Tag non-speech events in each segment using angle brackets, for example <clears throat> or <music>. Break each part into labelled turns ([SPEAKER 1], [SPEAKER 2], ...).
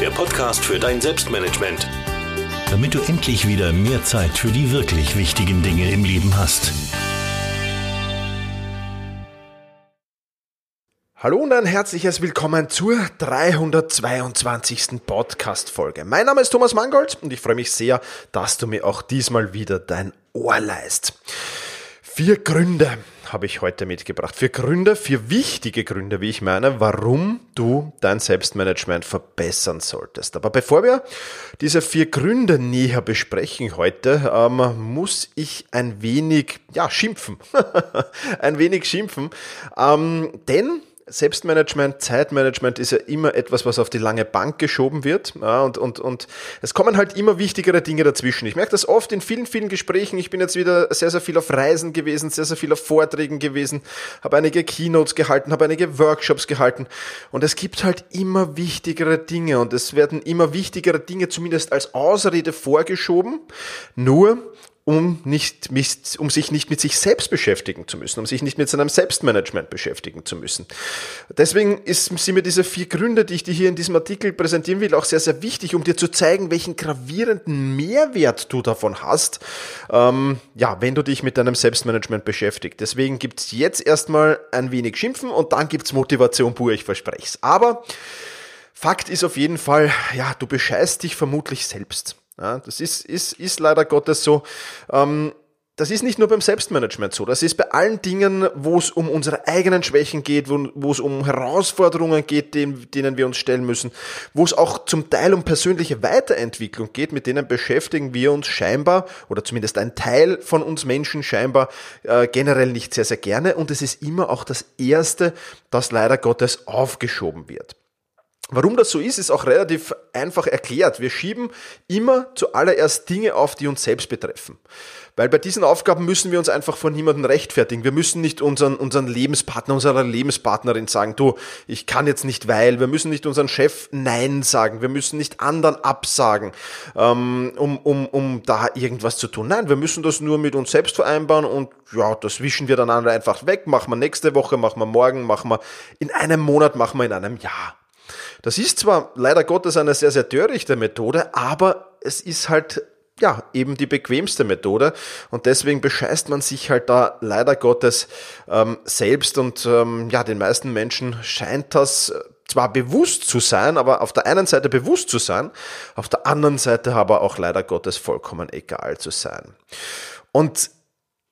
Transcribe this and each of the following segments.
[SPEAKER 1] der Podcast für dein Selbstmanagement. Damit du endlich wieder mehr Zeit für die wirklich wichtigen Dinge im Leben hast.
[SPEAKER 2] Hallo und ein herzliches Willkommen zur 322. Podcast-Folge. Mein Name ist Thomas Mangold und ich freue mich sehr, dass du mir auch diesmal wieder dein Ohr leist. Vier Gründe habe ich heute mitgebracht. Vier Gründe, vier wichtige Gründe, wie ich meine, warum du dein Selbstmanagement verbessern solltest. Aber bevor wir diese vier Gründe näher besprechen heute, ähm, muss ich ein wenig, ja, schimpfen. <laughs> ein wenig schimpfen. Ähm, denn Selbstmanagement, Zeitmanagement ist ja immer etwas, was auf die lange Bank geschoben wird. Ja, und, und, und es kommen halt immer wichtigere Dinge dazwischen. Ich merke das oft in vielen, vielen Gesprächen. Ich bin jetzt wieder sehr, sehr viel auf Reisen gewesen, sehr, sehr viel auf Vorträgen gewesen, habe einige Keynotes gehalten, habe einige Workshops gehalten. Und es gibt halt immer wichtigere Dinge und es werden immer wichtigere Dinge zumindest als Ausrede vorgeschoben. Nur um, nicht, um sich nicht mit sich selbst beschäftigen zu müssen, um sich nicht mit seinem Selbstmanagement beschäftigen zu müssen. Deswegen ist, sind mir diese vier Gründe, die ich dir hier in diesem Artikel präsentieren will, auch sehr, sehr wichtig, um dir zu zeigen, welchen gravierenden Mehrwert du davon hast, ähm, ja, wenn du dich mit deinem Selbstmanagement beschäftigst. Deswegen gibt's jetzt erstmal ein wenig Schimpfen und dann gibt's Motivation pur, ich verspreche es. Aber Fakt ist auf jeden Fall, ja, du bescheißt dich vermutlich selbst. Ja, das ist, ist, ist leider Gottes so. Ähm, das ist nicht nur beim Selbstmanagement so, das ist bei allen Dingen, wo es um unsere eigenen Schwächen geht, wo, wo es um Herausforderungen geht, denen, denen wir uns stellen müssen, wo es auch zum Teil um persönliche Weiterentwicklung geht, mit denen beschäftigen wir uns scheinbar, oder zumindest ein Teil von uns Menschen scheinbar äh, generell nicht sehr, sehr gerne. Und es ist immer auch das Erste, das leider Gottes aufgeschoben wird. Warum das so ist, ist auch relativ einfach erklärt. Wir schieben immer zuallererst Dinge auf, die uns selbst betreffen. Weil bei diesen Aufgaben müssen wir uns einfach von niemandem rechtfertigen. Wir müssen nicht unseren, unseren Lebenspartner, unserer Lebenspartnerin sagen, du, ich kann jetzt nicht, weil. Wir müssen nicht unseren Chef Nein sagen. Wir müssen nicht anderen absagen, ähm, um, um, um da irgendwas zu tun. Nein, wir müssen das nur mit uns selbst vereinbaren und ja, das wischen wir dann einfach weg. Machen wir nächste Woche, machen wir morgen, machen wir in einem Monat, machen wir in einem Jahr. Das ist zwar leider Gottes eine sehr, sehr törichte Methode, aber es ist halt ja, eben die bequemste Methode und deswegen bescheißt man sich halt da leider Gottes ähm, selbst und ähm, ja, den meisten Menschen scheint das zwar bewusst zu sein, aber auf der einen Seite bewusst zu sein, auf der anderen Seite aber auch leider Gottes vollkommen egal zu sein. Und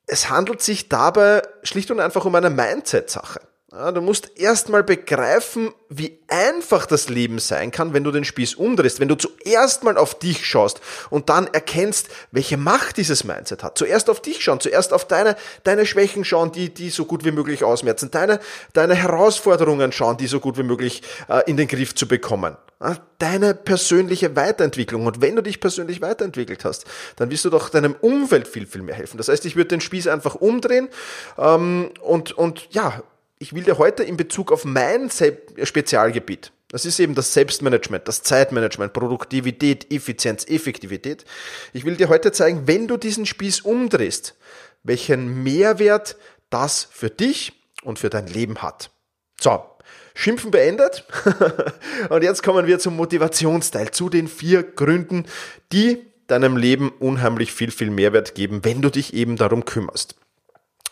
[SPEAKER 2] es handelt sich dabei schlicht und einfach um eine Mindset-Sache. Du musst erstmal begreifen, wie einfach das Leben sein kann, wenn du den Spieß umdrehst, wenn du zuerst mal auf dich schaust und dann erkennst, welche Macht dieses Mindset hat. Zuerst auf dich schauen, zuerst auf deine, deine Schwächen schauen, die, die so gut wie möglich ausmerzen, deine, deine Herausforderungen schauen, die so gut wie möglich äh, in den Griff zu bekommen. Deine persönliche Weiterentwicklung. Und wenn du dich persönlich weiterentwickelt hast, dann wirst du doch deinem Umfeld viel, viel mehr helfen. Das heißt, ich würde den Spieß einfach umdrehen ähm, und, und ja, ich will dir heute in Bezug auf mein Spezialgebiet, das ist eben das Selbstmanagement, das Zeitmanagement, Produktivität, Effizienz, Effektivität. Ich will dir heute zeigen, wenn du diesen Spieß umdrehst, welchen Mehrwert das für dich und für dein Leben hat. So, Schimpfen beendet. <laughs> und jetzt kommen wir zum Motivationsteil, zu den vier Gründen, die deinem Leben unheimlich viel, viel Mehrwert geben, wenn du dich eben darum kümmerst.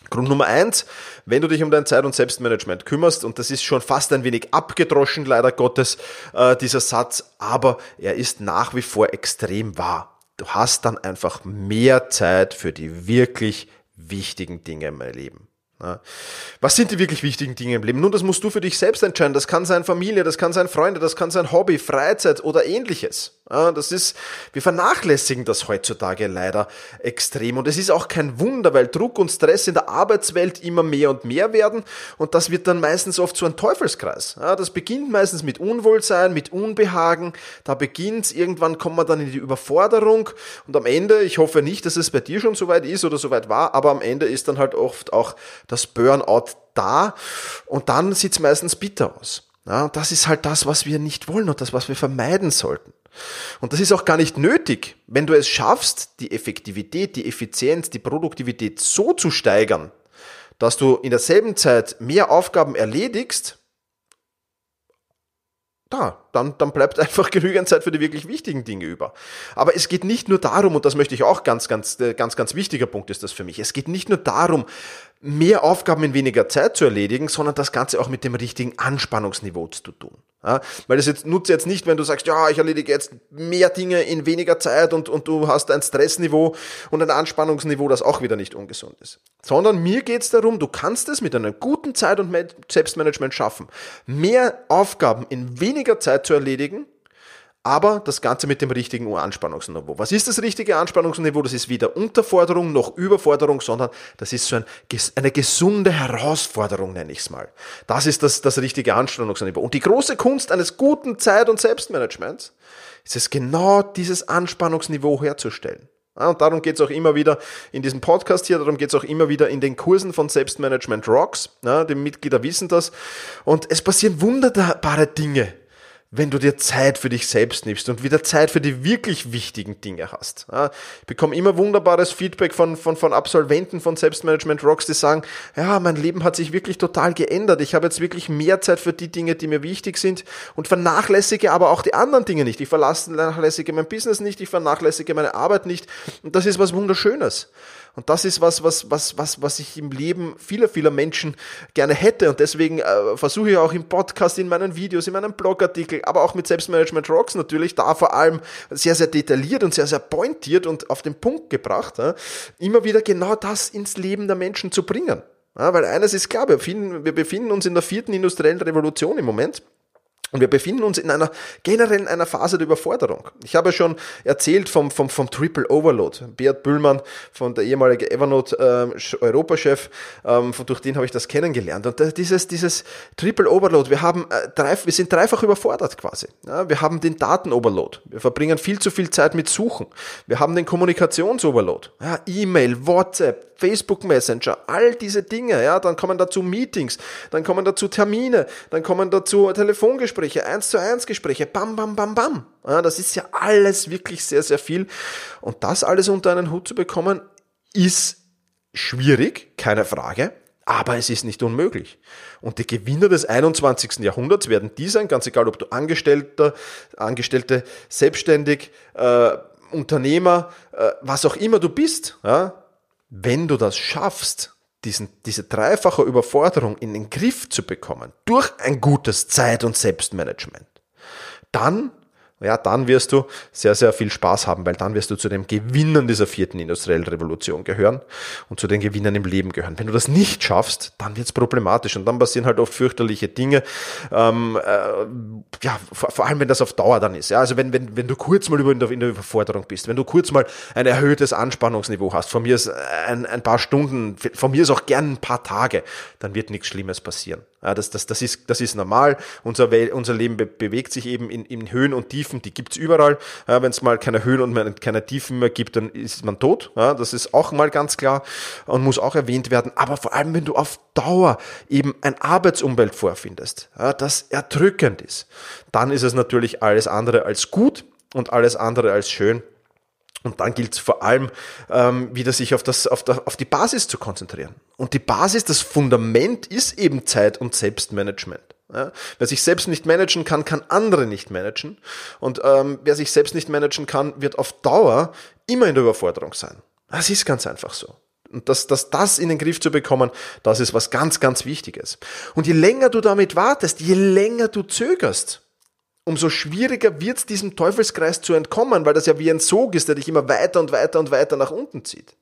[SPEAKER 2] Grund Nummer eins, wenn du dich um dein Zeit- und Selbstmanagement kümmerst, und das ist schon fast ein wenig abgedroschen, leider Gottes, äh, dieser Satz, aber er ist nach wie vor extrem wahr. Du hast dann einfach mehr Zeit für die wirklich wichtigen Dinge im Leben. Was sind die wirklich wichtigen Dinge im Leben? Nun, das musst du für dich selbst entscheiden. Das kann sein Familie, das kann sein Freunde, das kann sein Hobby, Freizeit oder ähnliches. Das ist, wir vernachlässigen das heutzutage leider extrem. Und es ist auch kein Wunder, weil Druck und Stress in der Arbeitswelt immer mehr und mehr werden. Und das wird dann meistens oft so ein Teufelskreis. Das beginnt meistens mit Unwohlsein, mit Unbehagen. Da beginnt irgendwann kommt man dann in die Überforderung. Und am Ende, ich hoffe nicht, dass es bei dir schon so weit ist oder so weit war, aber am Ende ist dann halt oft auch das Burnout da und dann sieht's meistens bitter aus. Ja, das ist halt das, was wir nicht wollen und das, was wir vermeiden sollten. Und das ist auch gar nicht nötig. Wenn du es schaffst, die Effektivität, die Effizienz, die Produktivität so zu steigern, dass du in derselben Zeit mehr Aufgaben erledigst, da, dann, dann bleibt <laughs> einfach genügend Zeit für die wirklich wichtigen Dinge über. Aber es geht nicht nur darum, und das möchte ich auch ganz, ganz, äh, ganz, ganz wichtiger Punkt ist das für mich. Es geht nicht nur darum, mehr Aufgaben in weniger Zeit zu erledigen, sondern das Ganze auch mit dem richtigen Anspannungsniveau zu tun. Ja, weil das jetzt nutzt jetzt nicht, wenn du sagst, ja, ich erledige jetzt mehr Dinge in weniger Zeit und, und du hast ein Stressniveau und ein Anspannungsniveau, das auch wieder nicht ungesund ist. Sondern mir geht es darum, du kannst es mit einer guten Zeit und Selbstmanagement schaffen, mehr Aufgaben in weniger Zeit zu erledigen aber das Ganze mit dem richtigen Anspannungsniveau. Was ist das richtige Anspannungsniveau? Das ist weder Unterforderung noch Überforderung, sondern das ist so ein, eine gesunde Herausforderung, nenne ich es mal. Das ist das, das richtige Anspannungsniveau. Und die große Kunst eines guten Zeit- und Selbstmanagements ist es genau dieses Anspannungsniveau herzustellen. Und darum geht es auch immer wieder in diesem Podcast hier, darum geht es auch immer wieder in den Kursen von Selbstmanagement Rocks. Ja, die Mitglieder wissen das. Und es passieren wunderbare Dinge wenn du dir Zeit für dich selbst nimmst und wieder Zeit für die wirklich wichtigen Dinge hast. Ich bekomme immer wunderbares Feedback von, von, von Absolventen von Selbstmanagement Rocks, die sagen, ja, mein Leben hat sich wirklich total geändert. Ich habe jetzt wirklich mehr Zeit für die Dinge, die mir wichtig sind und vernachlässige aber auch die anderen Dinge nicht. Ich vernachlässige mein Business nicht, ich vernachlässige meine Arbeit nicht. Und das ist was Wunderschönes. Und das ist was, was, was, was, was ich im Leben vieler, vieler Menschen gerne hätte. Und deswegen äh, versuche ich auch im Podcast, in meinen Videos, in meinen Blogartikeln, aber auch mit Selbstmanagement Rocks natürlich, da vor allem sehr, sehr detailliert und sehr, sehr pointiert und auf den Punkt gebracht, ja, immer wieder genau das ins Leben der Menschen zu bringen. Ja, weil eines ist klar, wir befinden, wir befinden uns in der vierten industriellen Revolution im Moment. Und wir befinden uns in einer generell einer Phase der Überforderung. Ich habe schon erzählt vom, vom, vom Triple Overload. Beat Bühlmann, von der ehemalige Evernote äh, Europachef, ähm, durch den habe ich das kennengelernt. Und äh, dieses, dieses Triple Overload, wir haben äh, drei, wir sind dreifach überfordert quasi. Ja, wir haben den Daten-Overload. Wir verbringen viel zu viel Zeit mit Suchen. Wir haben den Kommunikations-Overload. Ja, E-Mail, WhatsApp, Facebook Messenger, all diese Dinge, ja, dann kommen dazu Meetings, dann kommen dazu Termine, dann kommen dazu Telefongespräche, eins zu eins Gespräche, bam, bam, bam, bam. Ja, das ist ja alles wirklich sehr, sehr viel. Und das alles unter einen Hut zu bekommen, ist schwierig, keine Frage. Aber es ist nicht unmöglich. Und die Gewinner des 21. Jahrhunderts werden die sein, ganz egal, ob du Angestellter, Angestellte, selbstständig, äh, Unternehmer, äh, was auch immer du bist, ja, wenn du das schaffst, diesen, diese dreifache Überforderung in den Griff zu bekommen, durch ein gutes Zeit- und Selbstmanagement, dann ja, dann wirst du sehr, sehr viel Spaß haben, weil dann wirst du zu den Gewinnern dieser vierten industriellen Revolution gehören und zu den Gewinnern im Leben gehören. Wenn du das nicht schaffst, dann wird's problematisch und dann passieren halt oft fürchterliche Dinge. Ähm, äh, ja, vor, vor, allem wenn das auf Dauer dann ist. Ja, also wenn, wenn, wenn du kurz mal über in der, in der Überforderung bist, wenn du kurz mal ein erhöhtes Anspannungsniveau hast, von mir ist ein, ein paar Stunden, von mir ist auch gern ein paar Tage, dann wird nichts Schlimmes passieren. Ja, das, das, das, ist, das ist normal. Unser, unser Leben be bewegt sich eben in, in Höhen und Tiefen, die gibt's überall. Ja, Wenn es mal keine Höhen und keine Tiefen mehr gibt, dann ist man tot. Ja, das ist auch mal ganz klar und muss auch erwähnt werden. Aber vor allem, wenn du auf Dauer eben ein Arbeitsumfeld vorfindest, ja, das erdrückend ist, dann ist es natürlich alles andere als gut und alles andere als schön. Und dann gilt es vor allem, ähm, wieder sich auf, das, auf, der, auf die Basis zu konzentrieren. Und die Basis, das Fundament ist eben Zeit- und Selbstmanagement. Ja, wer sich selbst nicht managen kann, kann andere nicht managen. Und ähm, wer sich selbst nicht managen kann, wird auf Dauer immer in der Überforderung sein. Das ist ganz einfach so. Und das, das, das in den Griff zu bekommen, das ist was ganz, ganz Wichtiges. Und je länger du damit wartest, je länger du zögerst, umso schwieriger wird es, diesem Teufelskreis zu entkommen, weil das ja wie ein Sog ist, der dich immer weiter und weiter und weiter nach unten zieht.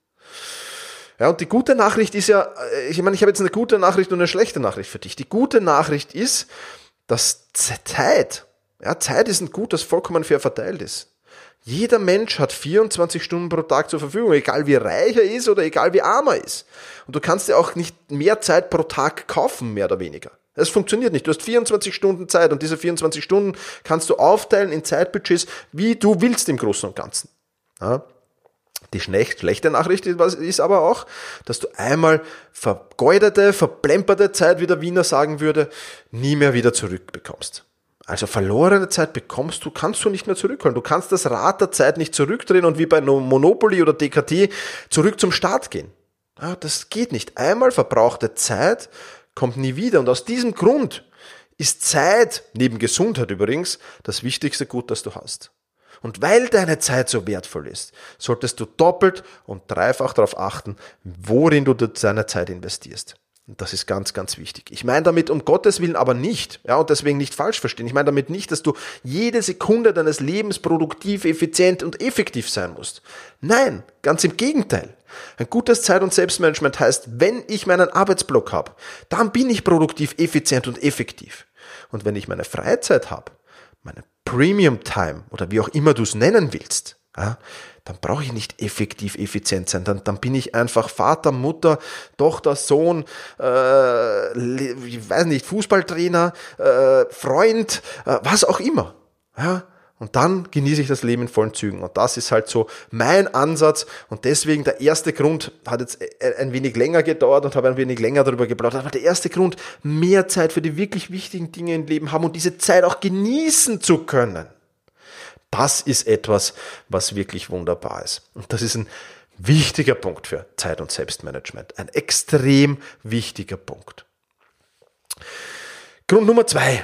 [SPEAKER 2] Ja, und die gute Nachricht ist ja, äh, ich meine, ich habe jetzt eine gute Nachricht und eine schlechte Nachricht für dich. Die gute Nachricht ist, dass Zeit, ja, Zeit ist ein Gut, das vollkommen fair verteilt ist. Jeder Mensch hat 24 Stunden pro Tag zur Verfügung, egal wie reich er ist oder egal wie arm er ist. Und du kannst dir auch nicht mehr Zeit pro Tag kaufen, mehr oder weniger. Es funktioniert nicht. Du hast 24 Stunden Zeit und diese 24 Stunden kannst du aufteilen in Zeitbudgets, wie du willst im Großen und Ganzen. Ja? Die schlechte Nachricht ist aber auch, dass du einmal vergeudete, verplemperte Zeit, wie der Wiener sagen würde, nie mehr wieder zurückbekommst. Also verlorene Zeit bekommst du, kannst du nicht mehr zurückholen. Du kannst das Rad der Zeit nicht zurückdrehen und wie bei Monopoly oder DKT zurück zum Start gehen. Ja, das geht nicht. Einmal verbrauchte Zeit kommt nie wieder. Und aus diesem Grund ist Zeit, neben Gesundheit übrigens, das wichtigste Gut, das du hast. Und weil deine Zeit so wertvoll ist, solltest du doppelt und dreifach darauf achten, worin du deine Zeit investierst. Und das ist ganz, ganz wichtig. Ich meine damit um Gottes Willen aber nicht, ja, und deswegen nicht falsch verstehen. Ich meine damit nicht, dass du jede Sekunde deines Lebens produktiv, effizient und effektiv sein musst. Nein, ganz im Gegenteil. Ein gutes Zeit- und Selbstmanagement heißt, wenn ich meinen Arbeitsblock habe, dann bin ich produktiv, effizient und effektiv. Und wenn ich meine Freizeit habe, meine Premium Time oder wie auch immer du es nennen willst, ja, dann brauche ich nicht effektiv effizient sein. Dann, dann bin ich einfach Vater, Mutter, Tochter, Sohn, äh, ich weiß nicht, Fußballtrainer, äh, Freund, äh, was auch immer. Ja, und dann genieße ich das Leben in vollen Zügen. Und das ist halt so mein Ansatz. Und deswegen der erste Grund hat jetzt ein wenig länger gedauert und habe ein wenig länger darüber geplaudert. Aber der erste Grund, mehr Zeit für die wirklich wichtigen Dinge im Leben haben und diese Zeit auch genießen zu können. Das ist etwas, was wirklich wunderbar ist. Und das ist ein wichtiger Punkt für Zeit- und Selbstmanagement. Ein extrem wichtiger Punkt. Grund Nummer zwei,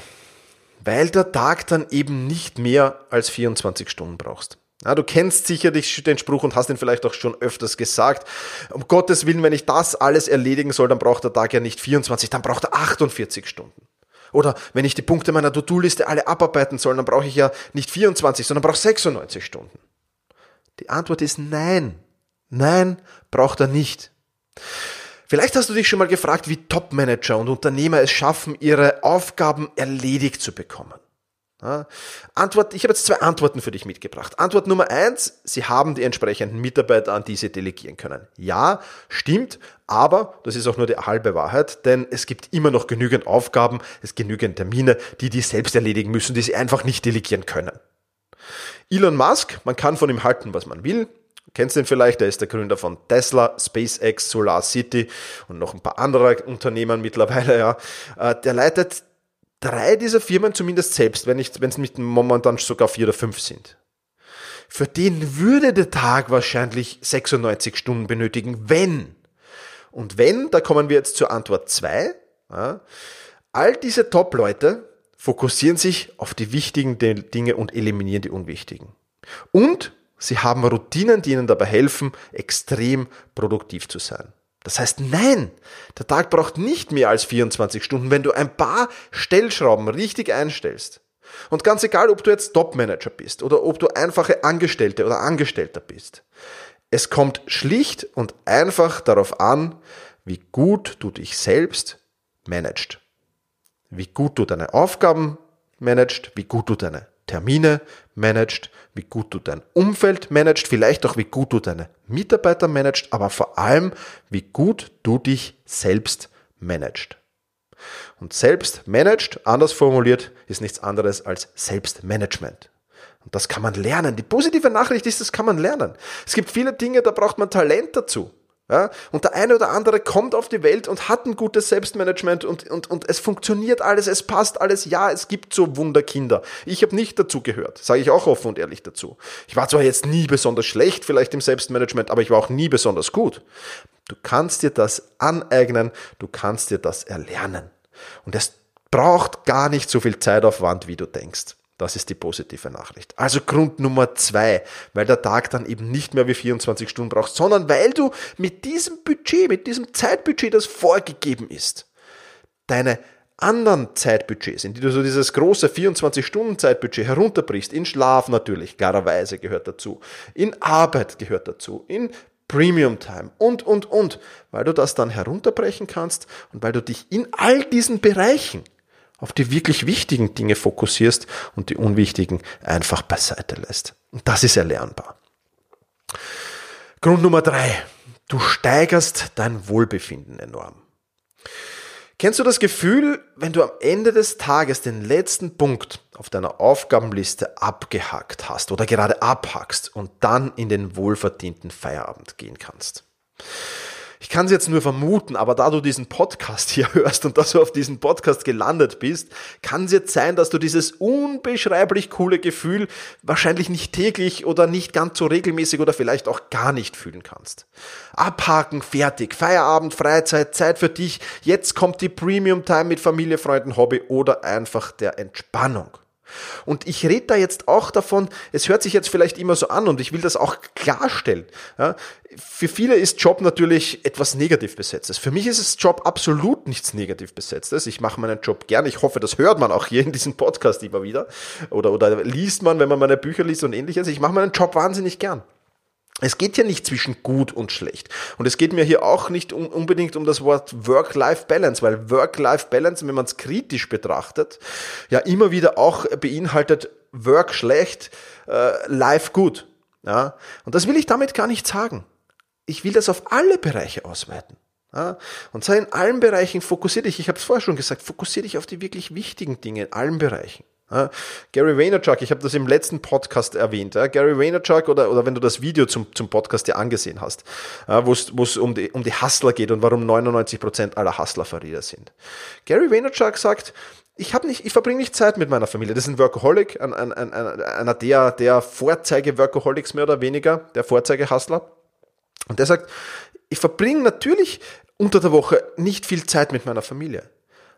[SPEAKER 2] weil der Tag dann eben nicht mehr als 24 Stunden brauchst. Ja, du kennst sicherlich den Spruch und hast ihn vielleicht auch schon öfters gesagt. Um Gottes Willen, wenn ich das alles erledigen soll, dann braucht der Tag ja nicht 24, dann braucht er 48 Stunden. Oder wenn ich die Punkte meiner To-Do-Liste alle abarbeiten soll, dann brauche ich ja nicht 24, sondern brauche 96 Stunden. Die Antwort ist nein. Nein, braucht er nicht. Vielleicht hast du dich schon mal gefragt, wie Top-Manager und Unternehmer es schaffen, ihre Aufgaben erledigt zu bekommen. Ja, Antwort, ich habe jetzt zwei Antworten für dich mitgebracht. Antwort Nummer eins, sie haben die entsprechenden Mitarbeiter, an die sie delegieren können. Ja, stimmt, aber das ist auch nur die halbe Wahrheit, denn es gibt immer noch genügend Aufgaben, es genügend Termine, die die selbst erledigen müssen, die sie einfach nicht delegieren können. Elon Musk, man kann von ihm halten, was man will. Kennst du ihn vielleicht? Er ist der Gründer von Tesla, SpaceX, Solar City und noch ein paar andere Unternehmen mittlerweile, ja. Äh, der leitet drei dieser Firmen zumindest selbst, wenn es nicht momentan sogar vier oder fünf sind. Für den würde der Tag wahrscheinlich 96 Stunden benötigen, wenn. Und wenn, da kommen wir jetzt zur Antwort zwei. Ja, all diese Top-Leute fokussieren sich auf die wichtigen Dinge und eliminieren die unwichtigen. Und sie haben Routinen, die ihnen dabei helfen, extrem produktiv zu sein. Das heißt, nein, der Tag braucht nicht mehr als 24 Stunden, wenn du ein paar Stellschrauben richtig einstellst. Und ganz egal, ob du jetzt Top-Manager bist oder ob du einfache Angestellte oder Angestellter bist. Es kommt schlicht und einfach darauf an, wie gut du dich selbst managst. Wie gut du deine Aufgaben managst, wie gut du deine Termine managst, wie gut du dein Umfeld managst, vielleicht auch wie gut du deine Mitarbeiter managst, aber vor allem, wie gut du dich selbst managst. Und selbst managed, anders formuliert, ist nichts anderes als Selbstmanagement. Und das kann man lernen. Die positive Nachricht ist, das kann man lernen. Es gibt viele Dinge, da braucht man Talent dazu. Ja, und der eine oder andere kommt auf die Welt und hat ein gutes Selbstmanagement und, und, und es funktioniert alles, es passt alles. Ja, es gibt so Wunderkinder. Ich habe nicht dazu gehört, sage ich auch offen und ehrlich dazu. Ich war zwar jetzt nie besonders schlecht vielleicht im Selbstmanagement, aber ich war auch nie besonders gut. Du kannst dir das aneignen, du kannst dir das erlernen. Und es braucht gar nicht so viel Zeitaufwand, wie du denkst. Das ist die positive Nachricht. Also Grund Nummer zwei, weil der Tag dann eben nicht mehr wie 24 Stunden braucht, sondern weil du mit diesem Budget, mit diesem Zeitbudget, das vorgegeben ist, deine anderen Zeitbudgets, in die du so dieses große 24-Stunden-Zeitbudget herunterbrichst, in Schlaf natürlich, klarerweise gehört dazu, in Arbeit gehört dazu, in Premium Time und, und, und, weil du das dann herunterbrechen kannst und weil du dich in all diesen Bereichen auf die wirklich wichtigen Dinge fokussierst und die unwichtigen einfach beiseite lässt. Und das ist erlernbar. Grund Nummer drei. Du steigerst dein Wohlbefinden enorm. Kennst du das Gefühl, wenn du am Ende des Tages den letzten Punkt auf deiner Aufgabenliste abgehackt hast oder gerade abhackst und dann in den wohlverdienten Feierabend gehen kannst? Ich kann es jetzt nur vermuten, aber da du diesen Podcast hier <laughs> hörst und dass du auf diesen Podcast gelandet bist, kann es jetzt sein, dass du dieses unbeschreiblich coole Gefühl wahrscheinlich nicht täglich oder nicht ganz so regelmäßig oder vielleicht auch gar nicht fühlen kannst. Abhaken, fertig, Feierabend, Freizeit, Zeit für dich. Jetzt kommt die Premium Time mit Familie, Freunden, Hobby oder einfach der Entspannung. Und ich rede da jetzt auch davon, es hört sich jetzt vielleicht immer so an und ich will das auch klarstellen. Ja, für viele ist Job natürlich etwas negativ besetztes. Für mich ist es Job absolut nichts negativ besetztes. Ich mache meinen Job gern. Ich hoffe, das hört man auch hier in diesem Podcast immer wieder. Oder, oder liest man, wenn man meine Bücher liest und ähnliches. Ich mache meinen Job wahnsinnig gern. Es geht ja nicht zwischen gut und schlecht. Und es geht mir hier auch nicht um, unbedingt um das Wort Work-Life-Balance, weil Work-Life-Balance, wenn man es kritisch betrachtet, ja immer wieder auch beinhaltet Work schlecht, äh, Life gut. Ja? Und das will ich damit gar nicht sagen. Ich will das auf alle Bereiche ausweiten. Ja? Und sei in allen Bereichen fokussiert dich, ich habe es vorher schon gesagt, fokussiere dich auf die wirklich wichtigen Dinge in allen Bereichen. Gary Vaynerchuk, ich habe das im letzten Podcast erwähnt. Gary Vaynerchuk oder, oder wenn du das Video zum, zum Podcast dir angesehen hast, wo es um die, um die Hustler geht und warum 99% aller Hustler Verräter sind. Gary Vaynerchuk sagt, ich habe nicht, ich verbringe nicht Zeit mit meiner Familie. Das ist ein Workaholic, ein, ein, ein, einer der, der Vorzeige-Workaholics mehr oder weniger, der Vorzeige-Hustler. Und der sagt, ich verbringe natürlich unter der Woche nicht viel Zeit mit meiner Familie.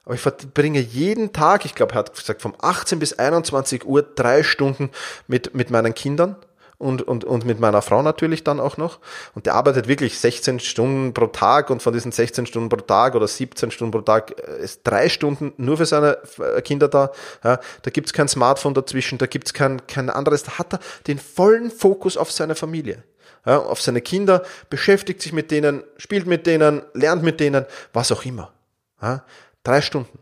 [SPEAKER 2] Aber ich verbringe jeden Tag, ich glaube, er hat gesagt, vom 18 bis 21 Uhr drei Stunden mit, mit meinen Kindern und, und, und mit meiner Frau natürlich dann auch noch. Und der arbeitet wirklich 16 Stunden pro Tag und von diesen 16 Stunden pro Tag oder 17 Stunden pro Tag äh, ist drei Stunden nur für seine äh, Kinder da. Ja, da gibt's kein Smartphone dazwischen, da gibt's kein, kein anderes. Da hat er den vollen Fokus auf seine Familie. Ja, auf seine Kinder, beschäftigt sich mit denen, spielt mit denen, lernt mit denen, was auch immer. Ja, Drei Stunden.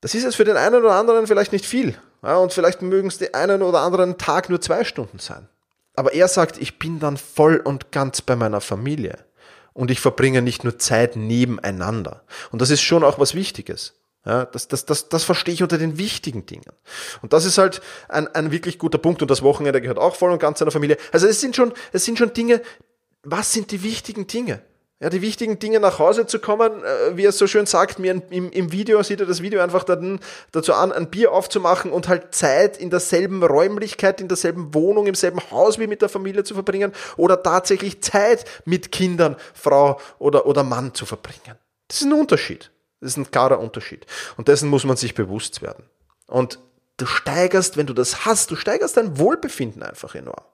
[SPEAKER 2] Das ist jetzt für den einen oder anderen vielleicht nicht viel. Ja, und vielleicht mögen es den einen oder anderen Tag nur zwei Stunden sein. Aber er sagt, ich bin dann voll und ganz bei meiner Familie. Und ich verbringe nicht nur Zeit nebeneinander. Und das ist schon auch was Wichtiges. Ja, das, das, das, das verstehe ich unter den wichtigen Dingen. Und das ist halt ein, ein wirklich guter Punkt. Und das Wochenende gehört auch voll und ganz seiner Familie. Also es sind schon, es sind schon Dinge, was sind die wichtigen Dinge? Ja, die wichtigen Dinge nach Hause zu kommen, äh, wie er so schön sagt, mir im, im Video sieht er das Video einfach dann, dazu an, ein Bier aufzumachen und halt Zeit in derselben Räumlichkeit, in derselben Wohnung, im selben Haus wie mit der Familie zu verbringen oder tatsächlich Zeit mit Kindern, Frau oder, oder Mann zu verbringen. Das ist ein Unterschied. Das ist ein klarer Unterschied. Und dessen muss man sich bewusst werden. Und du steigerst, wenn du das hast, du steigerst dein Wohlbefinden einfach enorm.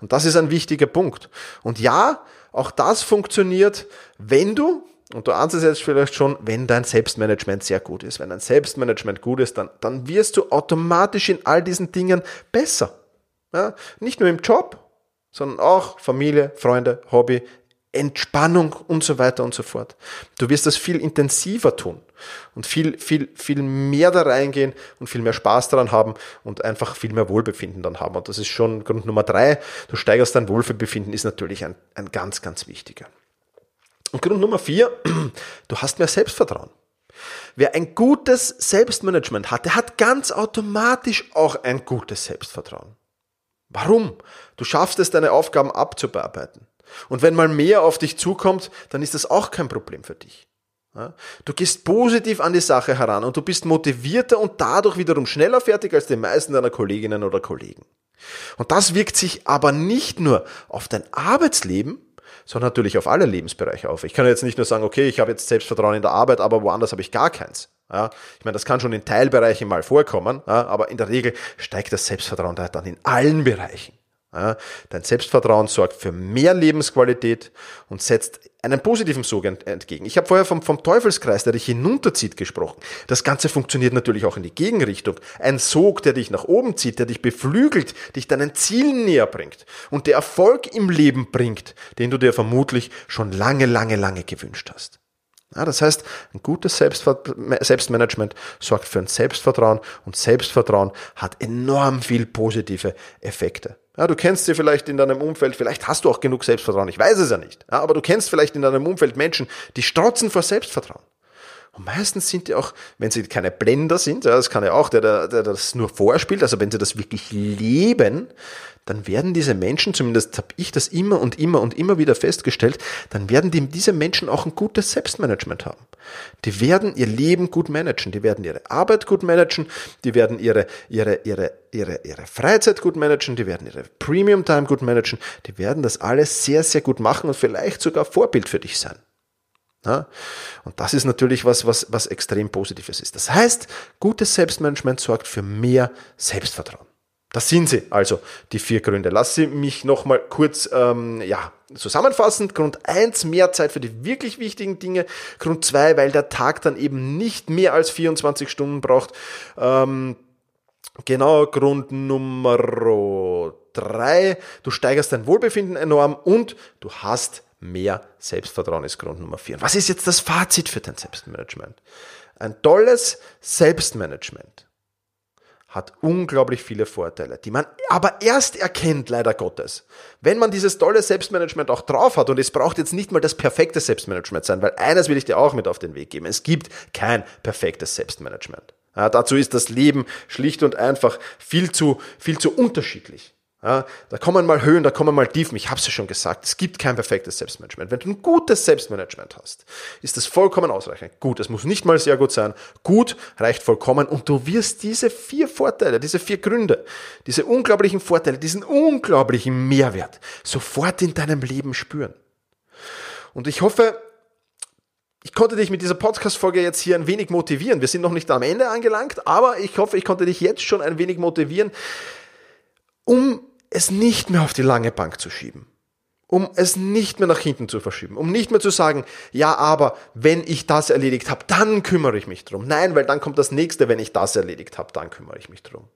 [SPEAKER 2] Und das ist ein wichtiger Punkt. Und ja, auch das funktioniert, wenn du Und du ahnst es jetzt vielleicht schon, wenn dein Selbstmanagement sehr gut ist. Wenn dein Selbstmanagement gut ist, dann, dann wirst du automatisch in all diesen Dingen besser. Ja? Nicht nur im Job, sondern auch Familie, Freunde, Hobby, Entspannung und so weiter und so fort. Du wirst das viel intensiver tun und viel, viel, viel mehr da reingehen und viel mehr Spaß daran haben und einfach viel mehr Wohlbefinden dann haben. Und das ist schon Grund Nummer drei. Du steigerst dein Wohlbefinden, ist natürlich ein, ein ganz, ganz wichtiger. Und Grund Nummer vier, <clears throat> du hast mehr Selbstvertrauen. Wer ein gutes Selbstmanagement hat, der hat ganz automatisch auch ein gutes Selbstvertrauen. Warum? Du schaffst es, deine Aufgaben abzubearbeiten. Und wenn mal mehr auf dich zukommt, dann ist das auch kein Problem für dich. Du gehst positiv an die Sache heran und du bist motivierter und dadurch wiederum schneller fertig als die meisten deiner Kolleginnen oder Kollegen. Und das wirkt sich aber nicht nur auf dein Arbeitsleben, sondern natürlich auf alle Lebensbereiche auf. Ich kann jetzt nicht nur sagen, okay, ich habe jetzt Selbstvertrauen in der Arbeit, aber woanders habe ich gar keins. Ja, ich meine, das kann schon in Teilbereichen mal vorkommen, ja, aber in der Regel steigt das Selbstvertrauen da dann in allen Bereichen. Dein Selbstvertrauen sorgt für mehr Lebensqualität und setzt einen positiven Sog entgegen. Ich habe vorher vom, vom Teufelskreis, der dich hinunterzieht, gesprochen. Das Ganze funktioniert natürlich auch in die Gegenrichtung. Ein Sog, der dich nach oben zieht, der dich beflügelt, dich deinen Zielen näher bringt und der Erfolg im Leben bringt, den du dir vermutlich schon lange, lange, lange gewünscht hast. Ja, das heißt, ein gutes Selbstmanagement sorgt für ein Selbstvertrauen und Selbstvertrauen hat enorm viel positive Effekte. Ja, du kennst sie vielleicht in deinem Umfeld, vielleicht hast du auch genug Selbstvertrauen, ich weiß es ja nicht. Ja, aber du kennst vielleicht in deinem Umfeld Menschen, die strotzen vor Selbstvertrauen. Und meistens sind die auch, wenn sie keine Blender sind, ja, das kann ja auch, der, der, der das nur vorspielt, also wenn sie das wirklich leben, dann werden diese Menschen, zumindest habe ich das immer und immer und immer wieder festgestellt, dann werden die, diese Menschen auch ein gutes Selbstmanagement haben. Die werden ihr Leben gut managen, die werden ihre Arbeit gut managen, die werden ihre, ihre, ihre, ihre, ihre Freizeit gut managen, die werden ihre Premium Time gut managen, die werden das alles sehr, sehr gut machen und vielleicht sogar Vorbild für dich sein. Ja? Und das ist natürlich was, was, was extrem Positives ist. Das heißt, gutes Selbstmanagement sorgt für mehr Selbstvertrauen. Das sind sie, also die vier Gründe. Lass sie mich nochmal kurz ähm, ja, zusammenfassen. Grund eins mehr Zeit für die wirklich wichtigen Dinge. Grund zwei weil der Tag dann eben nicht mehr als 24 Stunden braucht. Ähm, genau, Grund Nummer drei du steigerst dein Wohlbefinden enorm und du hast mehr Selbstvertrauen ist Grund Nummer vier. Was ist jetzt das Fazit für dein Selbstmanagement? Ein tolles Selbstmanagement hat unglaublich viele Vorteile, die man aber erst erkennt, leider Gottes. Wenn man dieses tolle Selbstmanagement auch drauf hat, und es braucht jetzt nicht mal das perfekte Selbstmanagement sein, weil eines will ich dir auch mit auf den Weg geben. Es gibt kein perfektes Selbstmanagement. Ja, dazu ist das Leben schlicht und einfach viel zu, viel zu unterschiedlich. Ja, da kommen mal Höhen, da kommen mal Tiefen. Ich habe es ja schon gesagt, es gibt kein perfektes Selbstmanagement. Wenn du ein gutes Selbstmanagement hast, ist das vollkommen ausreichend. Gut, es muss nicht mal sehr gut sein. Gut reicht vollkommen und du wirst diese vier Vorteile, diese vier Gründe, diese unglaublichen Vorteile, diesen unglaublichen Mehrwert sofort in deinem Leben spüren. Und ich hoffe, ich konnte dich mit dieser Podcast-Folge jetzt hier ein wenig motivieren. Wir sind noch nicht am Ende angelangt, aber ich hoffe, ich konnte dich jetzt schon ein wenig motivieren, um es nicht mehr auf die lange Bank zu schieben, um es nicht mehr nach hinten zu verschieben, um nicht mehr zu sagen, ja, aber wenn ich das erledigt habe, dann kümmere ich mich drum. Nein, weil dann kommt das nächste, wenn ich das erledigt habe, dann kümmere ich mich drum.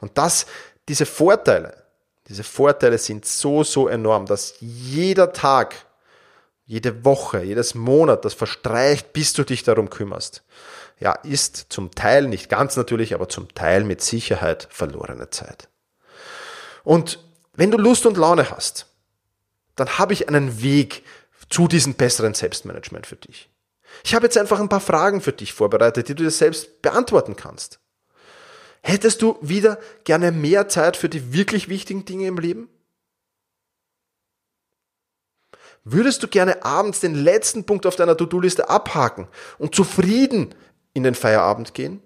[SPEAKER 2] Und das, diese Vorteile, diese Vorteile sind so, so enorm, dass jeder Tag, jede Woche, jedes Monat, das verstreicht, bis du dich darum kümmerst, ja, ist zum Teil, nicht ganz natürlich, aber zum Teil mit Sicherheit verlorene Zeit. Und wenn du Lust und Laune hast, dann habe ich einen Weg zu diesem besseren Selbstmanagement für dich. Ich habe jetzt einfach ein paar Fragen für dich vorbereitet, die du dir selbst beantworten kannst. Hättest du wieder gerne mehr Zeit für die wirklich wichtigen Dinge im Leben? Würdest du gerne abends den letzten Punkt auf deiner To-Do-Liste abhaken und zufrieden in den Feierabend gehen?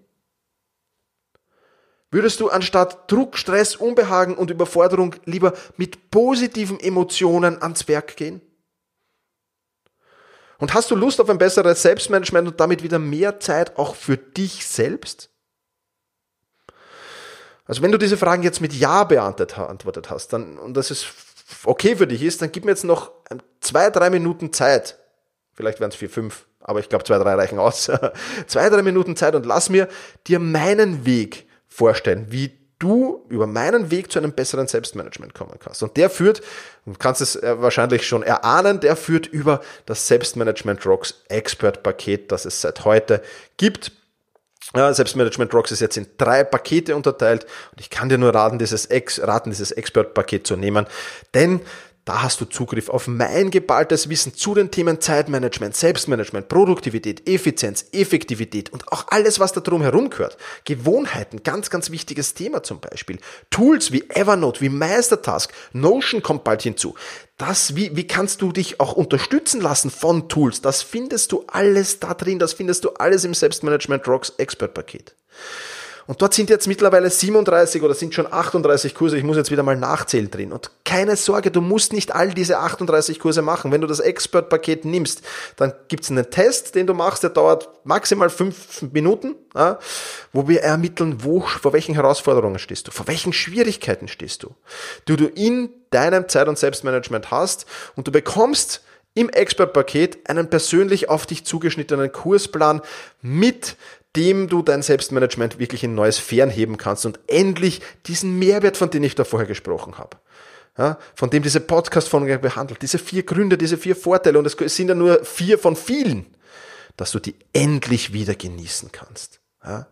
[SPEAKER 2] Würdest du anstatt Druck, Stress, Unbehagen und Überforderung lieber mit positiven Emotionen ans Werk gehen? Und hast du Lust auf ein besseres Selbstmanagement und damit wieder mehr Zeit auch für dich selbst? Also wenn du diese Fragen jetzt mit Ja beantwortet hast, dann, und das ist okay für dich ist, dann gib mir jetzt noch zwei, drei Minuten Zeit Vielleicht wären es vier, fünf, aber ich glaube, zwei, drei reichen aus. <laughs> zwei, drei Minuten Zeit und lass mir dir meinen Weg vorstellen, wie du über meinen Weg zu einem besseren Selbstmanagement kommen kannst. Und der führt, du kannst es äh, wahrscheinlich schon erahnen, der führt über das Selbstmanagement Rocks Expert Paket, das es seit heute gibt. Selbstmanagement Rocks ist jetzt in drei Pakete unterteilt und ich kann dir nur raten, dieses, Ex, raten, dieses Expert-Paket zu nehmen, denn da hast du Zugriff auf mein geballtes Wissen zu den Themen Zeitmanagement, Selbstmanagement, Produktivität, Effizienz, Effektivität und auch alles, was da drum herum gehört. Gewohnheiten, ganz, ganz wichtiges Thema zum Beispiel. Tools wie Evernote, wie Meistertask, Notion kommt bald hinzu. Das, wie, wie kannst du dich auch unterstützen lassen von Tools? Das findest du alles da drin, das findest du alles im Selbstmanagement Rocks Expert Paket. Und dort sind jetzt mittlerweile 37 oder sind schon 38 Kurse. Ich muss jetzt wieder mal nachzählen drin. Und keine Sorge, du musst nicht all diese 38 Kurse machen. Wenn du das Expert-Paket nimmst, dann gibt's einen Test, den du machst, der dauert maximal fünf Minuten, wo wir ermitteln, wo, vor welchen Herausforderungen stehst du, vor welchen Schwierigkeiten stehst du, die du in deinem Zeit- und Selbstmanagement hast und du bekommst im Expert-Paket einen persönlich auf dich zugeschnittenen Kursplan mit dem du dein Selbstmanagement wirklich in neues Fern heben kannst und endlich diesen Mehrwert, von dem ich da vorher gesprochen habe, ja, von dem diese Podcast-Folge behandelt, diese vier Gründe, diese vier Vorteile, und es sind ja nur vier von vielen, dass du die endlich wieder genießen kannst. Ja.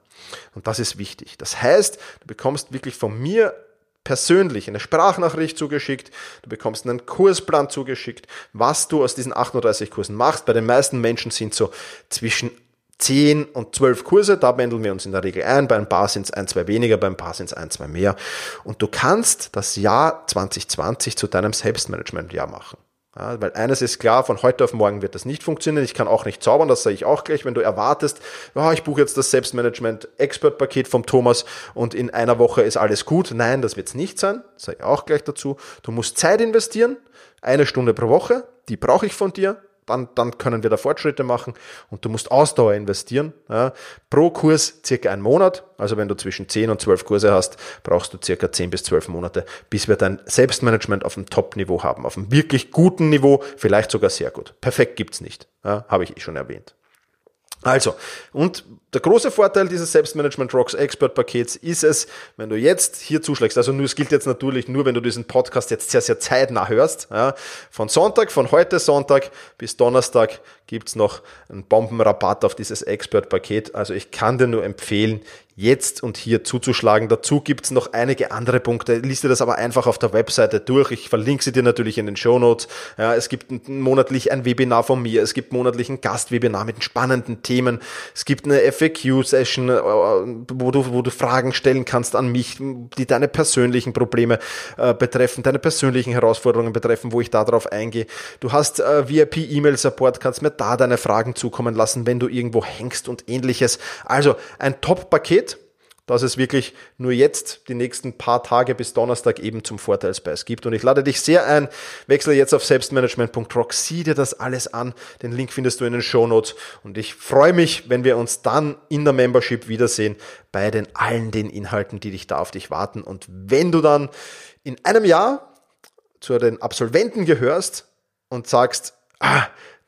[SPEAKER 2] Und das ist wichtig. Das heißt, du bekommst wirklich von mir persönlich eine Sprachnachricht zugeschickt, du bekommst einen Kursplan zugeschickt, was du aus diesen 38 Kursen machst. Bei den meisten Menschen sind so zwischen 10 und 12 Kurse, da pendeln wir uns in der Regel ein, bei ein paar sind es ein, zwei weniger, bei ein paar sind es ein, zwei mehr. Und du kannst das Jahr 2020 zu deinem Selbstmanagement-Jahr machen. Ja, weil eines ist klar, von heute auf morgen wird das nicht funktionieren. Ich kann auch nicht zaubern, das sage ich auch gleich. Wenn du erwartest, oh, ich buche jetzt das Selbstmanagement-Expert-Paket vom Thomas und in einer Woche ist alles gut. Nein, das wird es nicht sein, sage ich auch gleich dazu. Du musst Zeit investieren, eine Stunde pro Woche, die brauche ich von dir dann, dann können wir da Fortschritte machen und du musst Ausdauer investieren. Ja. Pro Kurs circa ein Monat. Also wenn du zwischen 10 und 12 Kurse hast, brauchst du circa 10 bis 12 Monate, bis wir dein Selbstmanagement auf dem Top-Niveau haben, auf einem wirklich guten Niveau, vielleicht sogar sehr gut. Perfekt gibt's nicht, ja, habe ich eh schon erwähnt. Also, und der große Vorteil dieses Selbstmanagement Rocks Expert Pakets ist es, wenn du jetzt hier zuschlägst, also nur, es gilt jetzt natürlich nur, wenn du diesen Podcast jetzt sehr, sehr zeitnah hörst, ja, von Sonntag, von heute Sonntag bis Donnerstag gibt's noch einen Bombenrabatt auf dieses Expert Paket. Also ich kann dir nur empfehlen, jetzt und hier zuzuschlagen. Dazu gibt's noch einige andere Punkte. Liste das aber einfach auf der Webseite durch. Ich verlinke sie dir natürlich in den Show Notes. Ja, es gibt monatlich ein Webinar von mir. Es gibt monatlich ein Gastwebinar mit spannenden Themen. Es gibt eine FAQ-Session, äh, wo du, wo du Fragen stellen kannst an mich, die deine persönlichen Probleme äh, betreffen, deine persönlichen Herausforderungen betreffen, wo ich darauf eingehe. Du hast äh, VIP-E-Mail-Support, kannst mir da deine Fragen zukommen lassen, wenn du irgendwo hängst und ähnliches. Also ein Top-Paket, dass es wirklich nur jetzt die nächsten paar Tage bis Donnerstag eben zum Vorteilspreis gibt. Und ich lade dich sehr ein, wechsle jetzt auf selbstmanagement.rock, sieh dir das alles an. Den Link findest du in den Show Notes. Und ich freue mich, wenn wir uns dann in der Membership wiedersehen bei den allen den Inhalten, die dich da auf dich warten. Und wenn du dann in einem Jahr zu den Absolventen gehörst und sagst, ah,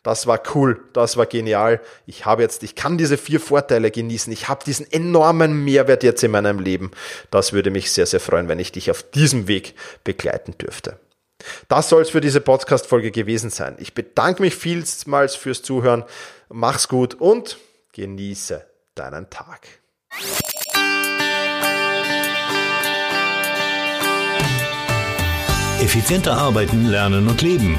[SPEAKER 2] das war cool, das war genial. Ich habe jetzt, ich kann diese vier Vorteile genießen. Ich habe diesen enormen Mehrwert jetzt in meinem Leben. Das würde mich sehr, sehr freuen, wenn ich dich auf diesem Weg begleiten dürfte. Das soll es für diese Podcast-Folge gewesen sein. Ich bedanke mich vielmals fürs Zuhören. Mach's gut und genieße deinen Tag.
[SPEAKER 1] Effizienter arbeiten, lernen und leben